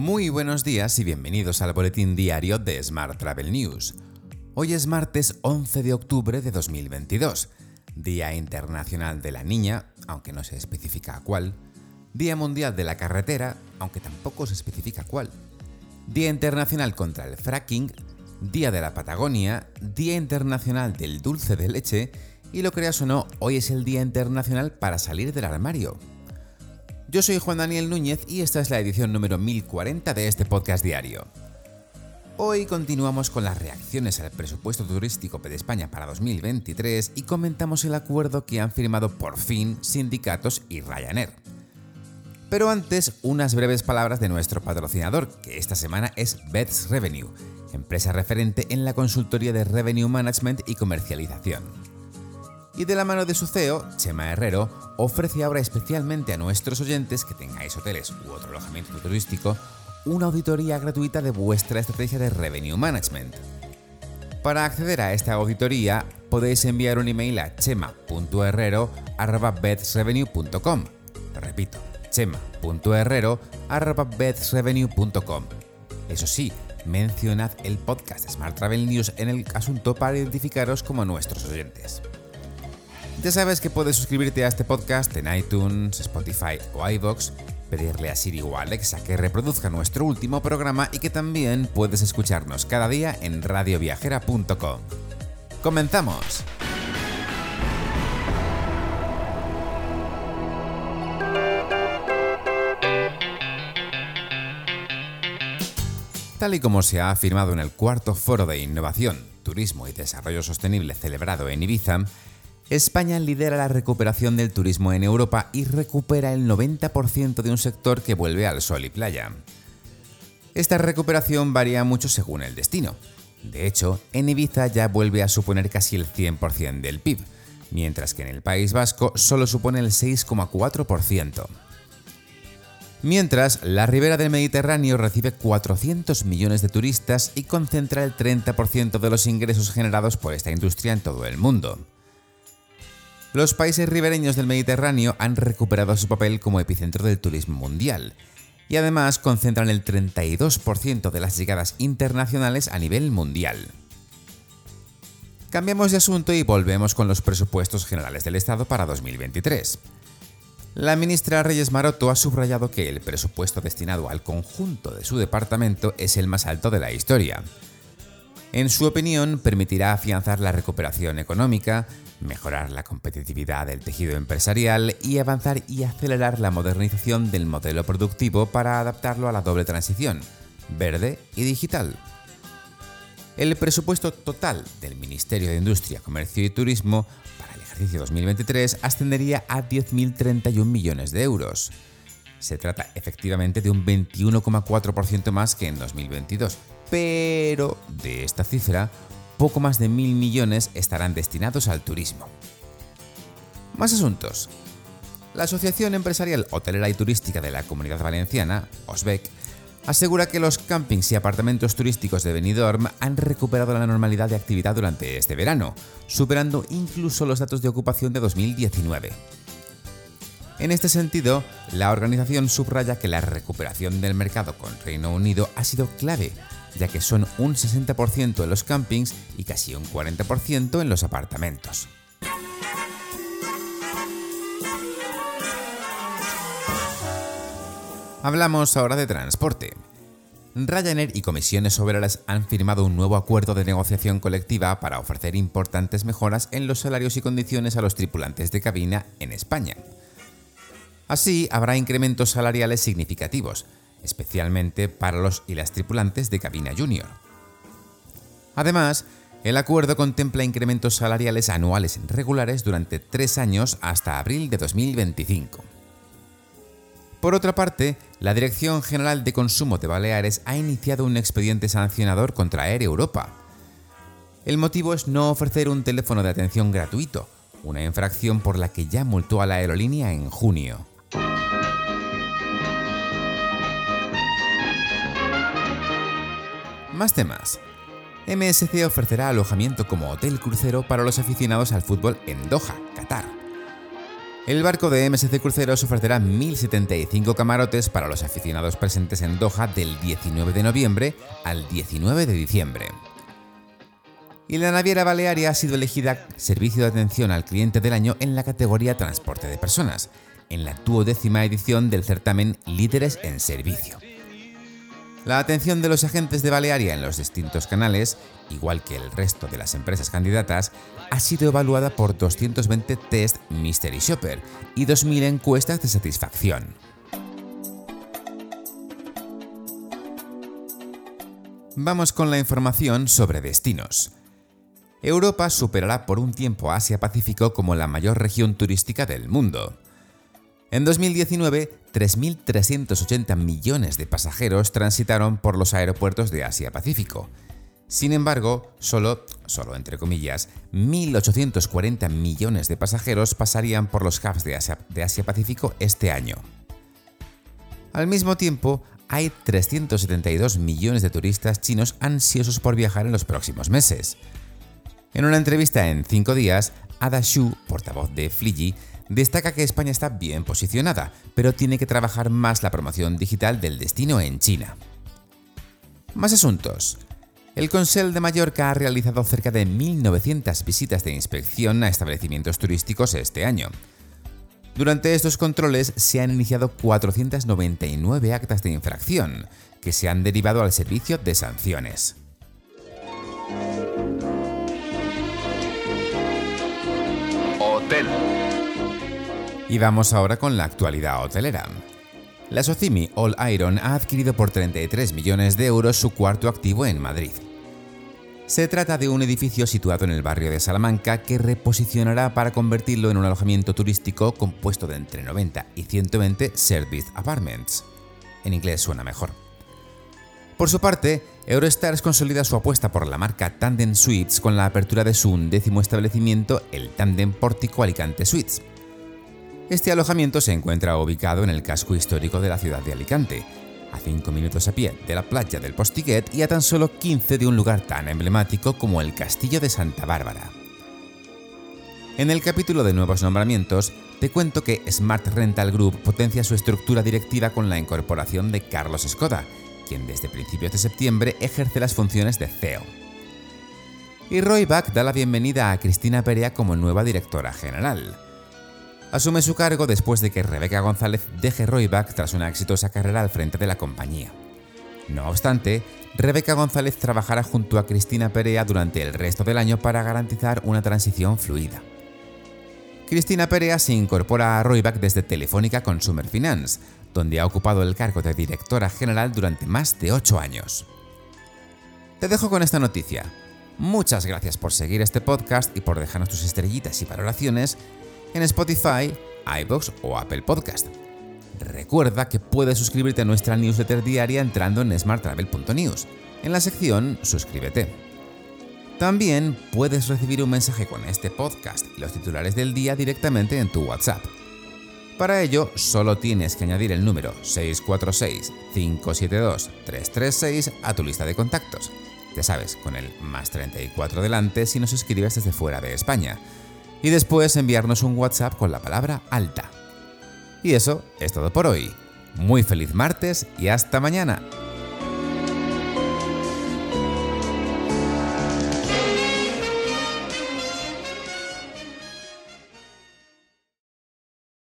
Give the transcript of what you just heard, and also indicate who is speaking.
Speaker 1: Muy buenos días y bienvenidos al boletín diario de Smart Travel News. Hoy es martes 11 de octubre de 2022, Día Internacional de la Niña, aunque no se especifica cuál, Día Mundial de la Carretera, aunque tampoco se especifica cuál, Día Internacional contra el Fracking, Día de la Patagonia, Día Internacional del Dulce de Leche y lo creas o no, hoy es el Día Internacional para salir del armario. Yo soy Juan Daniel Núñez y esta es la edición número 1040 de este podcast diario. Hoy continuamos con las reacciones al presupuesto turístico de España para 2023 y comentamos el acuerdo que han firmado por fin sindicatos y Ryanair. Pero antes, unas breves palabras de nuestro patrocinador, que esta semana es Bets Revenue, empresa referente en la consultoría de Revenue Management y comercialización y de la mano de su CEO, Chema Herrero, ofrece ahora especialmente a nuestros oyentes que tengáis hoteles u otro alojamiento turístico una auditoría gratuita de vuestra estrategia de revenue management. Para acceder a esta auditoría podéis enviar un email a chema.herrero.betsrevenue.com. Repito, chema.herrero.betsrevenue.com. Eso sí, mencionad el podcast Smart Travel News en el asunto para identificaros como nuestros oyentes. Ya sabes que puedes suscribirte a este podcast en iTunes, Spotify o iVoox, pedirle a Siri o Alexa que reproduzca nuestro último programa y que también puedes escucharnos cada día en radioviajera.com. ¡Comenzamos! Tal y como se ha afirmado en el cuarto foro de innovación, turismo y desarrollo sostenible celebrado en Ibiza, España lidera la recuperación del turismo en Europa y recupera el 90% de un sector que vuelve al sol y playa. Esta recuperación varía mucho según el destino. De hecho, en Ibiza ya vuelve a suponer casi el 100% del PIB, mientras que en el País Vasco solo supone el 6,4%. Mientras, la ribera del Mediterráneo recibe 400 millones de turistas y concentra el 30% de los ingresos generados por esta industria en todo el mundo. Los países ribereños del Mediterráneo han recuperado su papel como epicentro del turismo mundial y además concentran el 32% de las llegadas internacionales a nivel mundial. Cambiamos de asunto y volvemos con los presupuestos generales del Estado para 2023. La ministra Reyes Maroto ha subrayado que el presupuesto destinado al conjunto de su departamento es el más alto de la historia. En su opinión, permitirá afianzar la recuperación económica, mejorar la competitividad del tejido empresarial y avanzar y acelerar la modernización del modelo productivo para adaptarlo a la doble transición, verde y digital. El presupuesto total del Ministerio de Industria, Comercio y Turismo para el ejercicio 2023 ascendería a 10.031 millones de euros. Se trata efectivamente de un 21,4% más que en 2022, pero de esta cifra, poco más de mil millones estarán destinados al turismo. Más asuntos. La Asociación Empresarial Hotelera y Turística de la Comunidad Valenciana, OSBEC, asegura que los campings y apartamentos turísticos de Benidorm han recuperado la normalidad de actividad durante este verano, superando incluso los datos de ocupación de 2019. En este sentido, la organización subraya que la recuperación del mercado con Reino Unido ha sido clave ya que son un 60% en los campings y casi un 40% en los apartamentos. Hablamos ahora de transporte. Ryanair y comisiones obreras han firmado un nuevo acuerdo de negociación colectiva para ofrecer importantes mejoras en los salarios y condiciones a los tripulantes de cabina en España. Así, habrá incrementos salariales significativos, especialmente para los y las tripulantes de cabina junior. Además, el acuerdo contempla incrementos salariales anuales regulares durante tres años hasta abril de 2025. Por otra parte, la Dirección General de Consumo de Baleares ha iniciado un expediente sancionador contra Air Europa. El motivo es no ofrecer un teléfono de atención gratuito, una infracción por la que ya multó a la aerolínea en junio. Más temas. MSC ofrecerá alojamiento como hotel crucero para los aficionados al fútbol en Doha, Qatar. El barco de MSC Cruceros ofrecerá 1.075 camarotes para los aficionados presentes en Doha del 19 de noviembre al 19 de diciembre. Y la naviera Balearia ha sido elegida Servicio de Atención al Cliente del Año en la categoría Transporte de Personas, en la duodécima edición del certamen Líderes en Servicio. La atención de los agentes de Balearia en los distintos canales, igual que el resto de las empresas candidatas, ha sido evaluada por 220 test Mystery Shopper y 2.000 encuestas de satisfacción. Vamos con la información sobre destinos. Europa superará por un tiempo Asia-Pacífico como la mayor región turística del mundo. En 2019, 3.380 millones de pasajeros transitaron por los aeropuertos de Asia-Pacífico. Sin embargo, solo, solo entre comillas, 1.840 millones de pasajeros pasarían por los hubs de Asia-Pacífico este año. Al mismo tiempo, hay 372 millones de turistas chinos ansiosos por viajar en los próximos meses. En una entrevista en 5 días, Ada Xu, portavoz de Fiji, destaca que España está bien posicionada, pero tiene que trabajar más la promoción digital del destino en China. Más asuntos. El Consell de Mallorca ha realizado cerca de 1.900 visitas de inspección a establecimientos turísticos este año. Durante estos controles se han iniciado 499 actas de infracción, que se han derivado al servicio de sanciones. Hotel. Y vamos ahora con la actualidad hotelera. La Socimi All Iron ha adquirido por 33 millones de euros su cuarto activo en Madrid. Se trata de un edificio situado en el barrio de Salamanca que reposicionará para convertirlo en un alojamiento turístico compuesto de entre 90 y 120 service apartments. En inglés suena mejor. Por su parte, Eurostars consolida su apuesta por la marca Tandem Suites con la apertura de su undécimo establecimiento, el Tandem Pórtico Alicante Suites. Este alojamiento se encuentra ubicado en el casco histórico de la ciudad de Alicante, a 5 minutos a pie de la playa del Postiguet y a tan solo 15 de un lugar tan emblemático como el Castillo de Santa Bárbara. En el capítulo de nuevos nombramientos, te cuento que Smart Rental Group potencia su estructura directiva con la incorporación de Carlos Escoda, quien desde principios de septiembre ejerce las funciones de CEO. Y Royback da la bienvenida a Cristina Perea como nueva directora general asume su cargo después de que Rebeca González deje Royback tras una exitosa carrera al frente de la compañía. No obstante, Rebeca González trabajará junto a Cristina Perea durante el resto del año para garantizar una transición fluida. Cristina Perea se incorpora a Royback desde Telefónica Consumer Finance, donde ha ocupado el cargo de directora general durante más de 8 años. Te dejo con esta noticia. Muchas gracias por seguir este podcast y por dejarnos tus estrellitas y valoraciones en Spotify, iBox o Apple Podcast. Recuerda que puedes suscribirte a nuestra newsletter diaria entrando en smarttravel.news, en la sección Suscríbete. También puedes recibir un mensaje con este podcast y los titulares del día directamente en tu WhatsApp. Para ello, solo tienes que añadir el número 646-572-336 a tu lista de contactos. Ya sabes, con el más 34 delante si nos escribes desde fuera de España y después enviarnos un WhatsApp con la palabra alta. Y eso es todo por hoy. Muy feliz martes y hasta mañana.